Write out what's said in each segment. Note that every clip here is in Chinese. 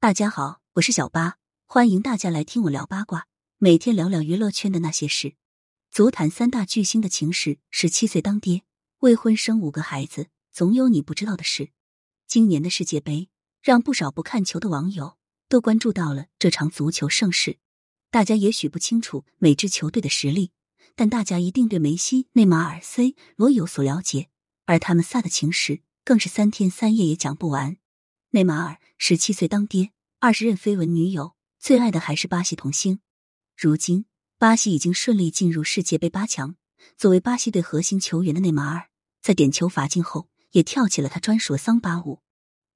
大家好，我是小八，欢迎大家来听我聊八卦，每天聊聊娱乐圈的那些事。足坛三大巨星的情史，十七岁当爹，未婚生五个孩子，总有你不知道的事。今年的世界杯，让不少不看球的网友都关注到了这场足球盛世。大家也许不清楚每支球队的实力，但大家一定对梅西、内马尔、C 罗有所了解，而他们仨的情史更是三天三夜也讲不完。内马尔十七岁当爹，二十任绯闻女友，最爱的还是巴西童星。如今，巴西已经顺利进入世界杯八强。作为巴西队核心球员的内马尔，在点球罚进后，也跳起了他专属的桑巴舞。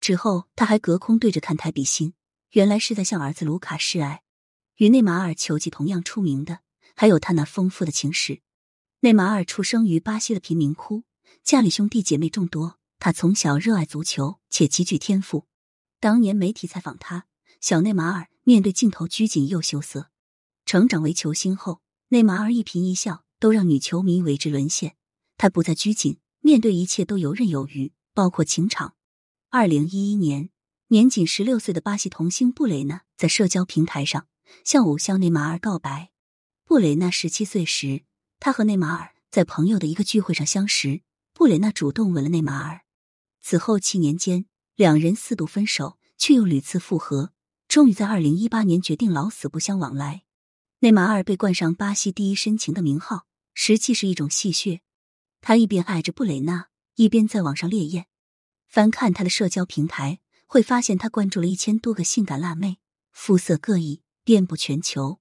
之后，他还隔空对着看台比心，原来是在向儿子卢卡示爱。与内马尔球技同样出名的，还有他那丰富的情史。内马尔出生于巴西的贫民窟，家里兄弟姐妹众多。他从小热爱足球，且极具天赋。当年媒体采访他，小内马尔面对镜头拘谨又羞涩。成长为球星后，内马尔一颦一笑都让女球迷为之沦陷。他不再拘谨，面对一切都游刃有余，包括情场。二零一一年，年仅十六岁的巴西童星布雷纳在社交平台上向偶像内马尔告白。布雷纳十七岁时，他和内马尔在朋友的一个聚会上相识，布雷纳主动吻了内马尔。此后七年间，两人四度分手，却又屡次复合，终于在二零一八年决定老死不相往来。内马尔被冠上“巴西第一深情”的名号，实际是一种戏谑。他一边爱着布雷纳，一边在网上烈焰。翻看他的社交平台，会发现他关注了一千多个性感辣妹，肤色各异，遍布全球。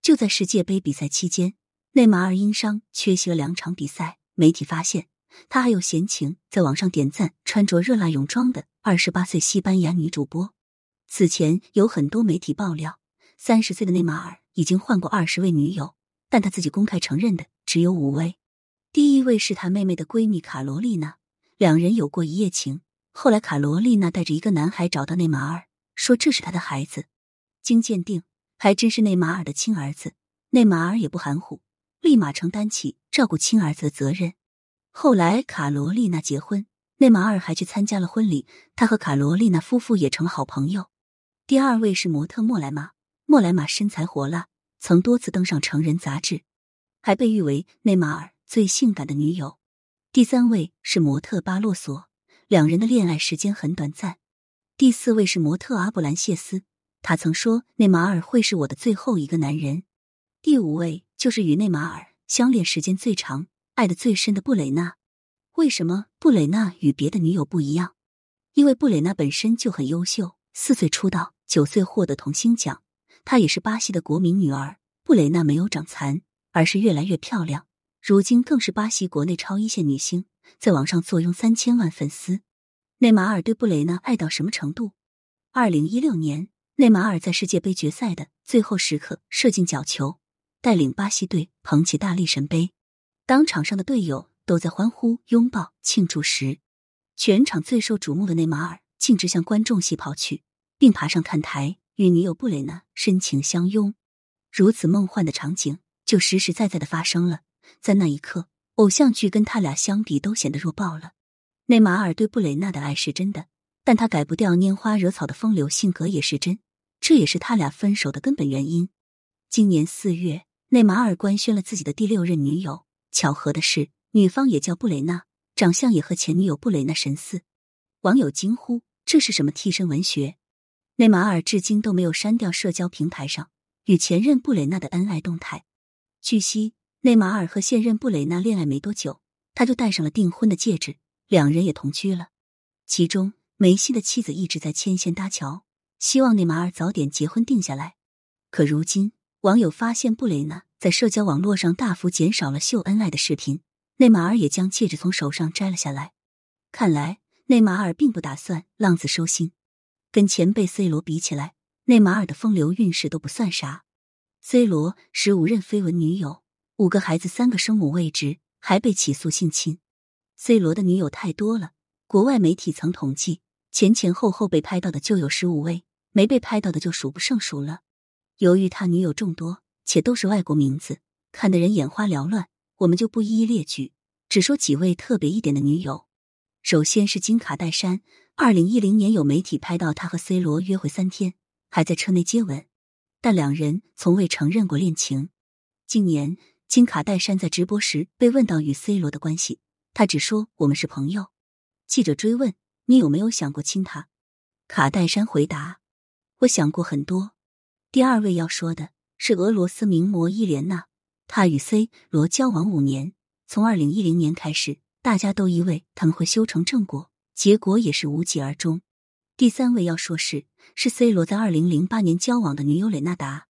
就在世界杯比赛期间，内马尔因伤缺席了两场比赛，媒体发现。他还有闲情在网上点赞穿着热辣泳装的二十八岁西班牙女主播。此前有很多媒体爆料，三十岁的内马尔已经换过二十位女友，但他自己公开承认的只有五位。第一位是他妹妹的闺蜜卡罗丽娜，两人有过一夜情。后来卡罗丽娜带着一个男孩找到内马尔，说这是他的孩子。经鉴定，还真是内马尔的亲儿子。内马尔也不含糊，立马承担起照顾亲儿子的责任。后来卡罗丽娜结婚，内马尔还去参加了婚礼。他和卡罗丽娜夫妇也成了好朋友。第二位是模特莫莱玛，莫莱玛身材火辣，曾多次登上成人杂志，还被誉为内马尔最性感的女友。第三位是模特巴洛索，两人的恋爱时间很短暂。第四位是模特阿布兰谢斯，他曾说内马尔会是我的最后一个男人。第五位就是与内马尔相恋时间最长。爱的最深的布雷娜，为什么布雷娜与别的女友不一样？因为布雷娜本身就很优秀，四岁出道，九岁获得童星奖。她也是巴西的国民女儿。布雷娜没有长残，而是越来越漂亮，如今更是巴西国内超一线女星，在网上坐拥三千万粉丝。内马尔对布雷娜爱到什么程度？二零一六年，内马尔在世界杯决赛的最后时刻射进角球，带领巴西队捧起大力神杯。当场上的队友都在欢呼、拥抱、庆祝时，全场最受瞩目的内马尔径直向观众席跑去，并爬上看台与女友布雷纳深情相拥。如此梦幻的场景就实实在在的发生了。在那一刻，偶像剧跟他俩相比都显得弱爆了。内马尔对布雷纳的爱是真的，但他改不掉拈花惹草的风流性格也是真，这也是他俩分手的根本原因。今年四月，内马尔官宣了自己的第六任女友。巧合的是，女方也叫布雷娜，长相也和前女友布雷娜神似。网友惊呼：“这是什么替身文学？”内马尔至今都没有删掉社交平台上与前任布雷娜的恩爱动态。据悉，内马尔和现任布雷娜恋爱没多久，他就戴上了订婚的戒指，两人也同居了。其中，梅西的妻子一直在牵线搭桥，希望内马尔早点结婚定下来。可如今，网友发现布雷娜。在社交网络上大幅减少了秀恩爱的视频，内马尔也将戒指从手上摘了下来。看来内马尔并不打算浪子收心。跟前辈 C 罗比起来，内马尔的风流韵事都不算啥。C 罗十五任绯闻女友，五个孩子，三个生母未知，还被起诉性侵。C 罗的女友太多了，国外媒体曾统计，前前后后被拍到的就有十五位，没被拍到的就数不胜数了。由于他女友众多。且都是外国名字，看得人眼花缭乱。我们就不一一列举，只说几位特别一点的女友。首先是金卡戴珊，二零一零年有媒体拍到她和 C 罗约会三天，还在车内接吻，但两人从未承认过恋情。今年，金卡戴珊在直播时被问到与 C 罗的关系，他只说我们是朋友。记者追问你有没有想过亲他，卡戴珊回答：“我想过很多。”第二位要说的是俄罗斯名模伊莲娜，她与 C 罗交往五年，从二零一零年开始，大家都以为他们会修成正果，结果也是无疾而终。第三位要说是是 C 罗在二零零八年交往的女友蕾娜达，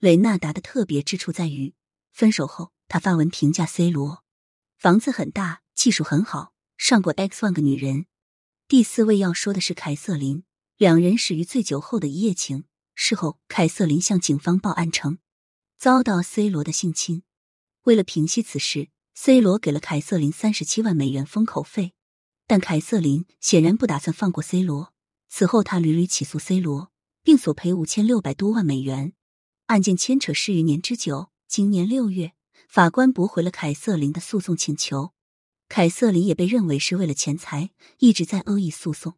蕾娜达的特别之处在于，分手后他发文评价 C 罗，房子很大，技术很好，上过 X 万个女人。第四位要说的是凯瑟琳，两人始于醉酒后的一夜情。事后，凯瑟琳向警方报案称遭到 C 罗的性侵。为了平息此事，C 罗给了凯瑟琳三十七万美元封口费，但凯瑟琳显然不打算放过 C 罗。此后，他屡屡起诉 C 罗，并索赔五千六百多万美元。案件牵扯十余年之久。今年六月，法官驳回了凯瑟琳的诉讼请求。凯瑟琳也被认为是为了钱财一直在恶意诉讼。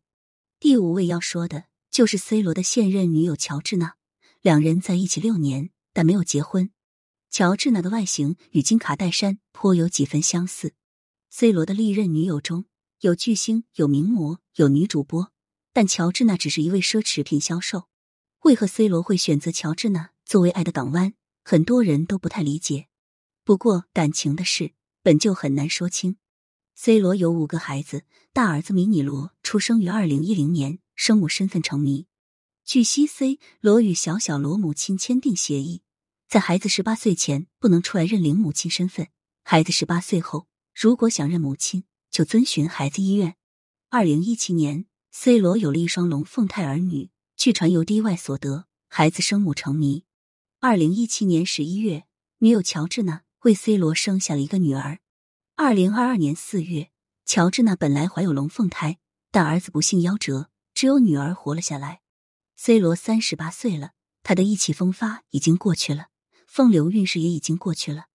第五位要说的。就是 C 罗的现任女友乔治娜，两人在一起六年，但没有结婚。乔治娜的外形与金卡戴珊颇有几分相似。C 罗的历任女友中有巨星、有名模、有女主播，但乔治娜只是一位奢侈品销售。为何 C 罗会选择乔治娜作为爱的港湾？很多人都不太理解。不过感情的事本就很难说清。C 罗有五个孩子，大儿子米尼罗出生于二零一零年。生母身份成谜。据悉，C 罗与小小罗母亲签订协议，在孩子十八岁前不能出来认领母亲身份。孩子十八岁后，如果想认母亲，就遵循孩子意愿。二零一七年，C 罗有了一双龙凤胎儿女，据传由 DY 所得。孩子生母成谜。二零一七年十一月，女友乔治娜为 C 罗生下了一个女儿。二零二二年四月，乔治娜本来怀有龙凤胎，但儿子不幸夭折。只有女儿活了下来。C 罗三十八岁了，他的意气风发已经过去了，风流韵事也已经过去了。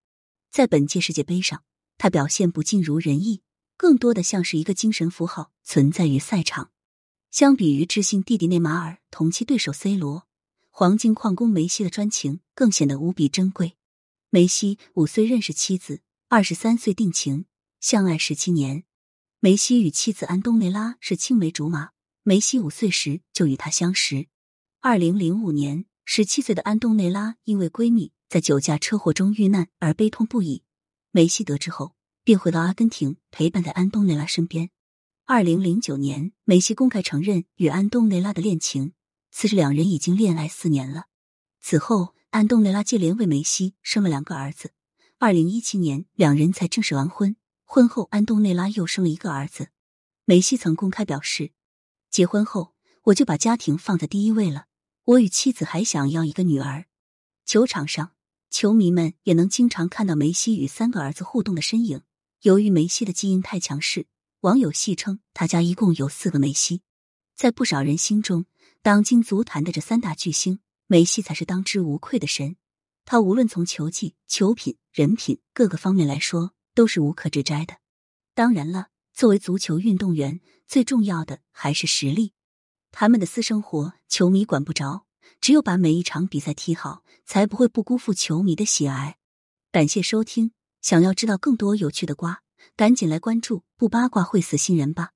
在本届世界杯上，他表现不尽如人意，更多的像是一个精神符号存在于赛场。相比于知心弟弟内马尔，同期对手 C 罗，黄金矿工梅西的专情更显得无比珍贵。梅西五岁认识妻子，二十三岁定情，相爱十七年。梅西与妻子安东内拉是青梅竹马。梅西五岁时就与他相识。二零零五年，十七岁的安东内拉因为闺蜜在酒驾车祸中遇难而悲痛不已。梅西得知后，便回到阿根廷陪伴在安东内拉身边。二零零九年，梅西公开承认与安东内拉的恋情，此时两人已经恋爱四年了。此后，安东内拉接连为梅西生了两个儿子。二零一七年，两人才正式完婚。婚后，安东内拉又生了一个儿子。梅西曾公开表示。结婚后，我就把家庭放在第一位了。我与妻子还想要一个女儿。球场上，球迷们也能经常看到梅西与三个儿子互动的身影。由于梅西的基因太强势，网友戏称他家一共有四个梅西。在不少人心中，当今足坛的这三大巨星，梅西才是当之无愧的神。他无论从球技、球品、人品各个方面来说，都是无可指摘的。当然了。作为足球运动员，最重要的还是实力。他们的私生活，球迷管不着。只有把每一场比赛踢好，才不会不辜负球迷的喜爱。感谢收听，想要知道更多有趣的瓜，赶紧来关注，不八卦会死新人吧。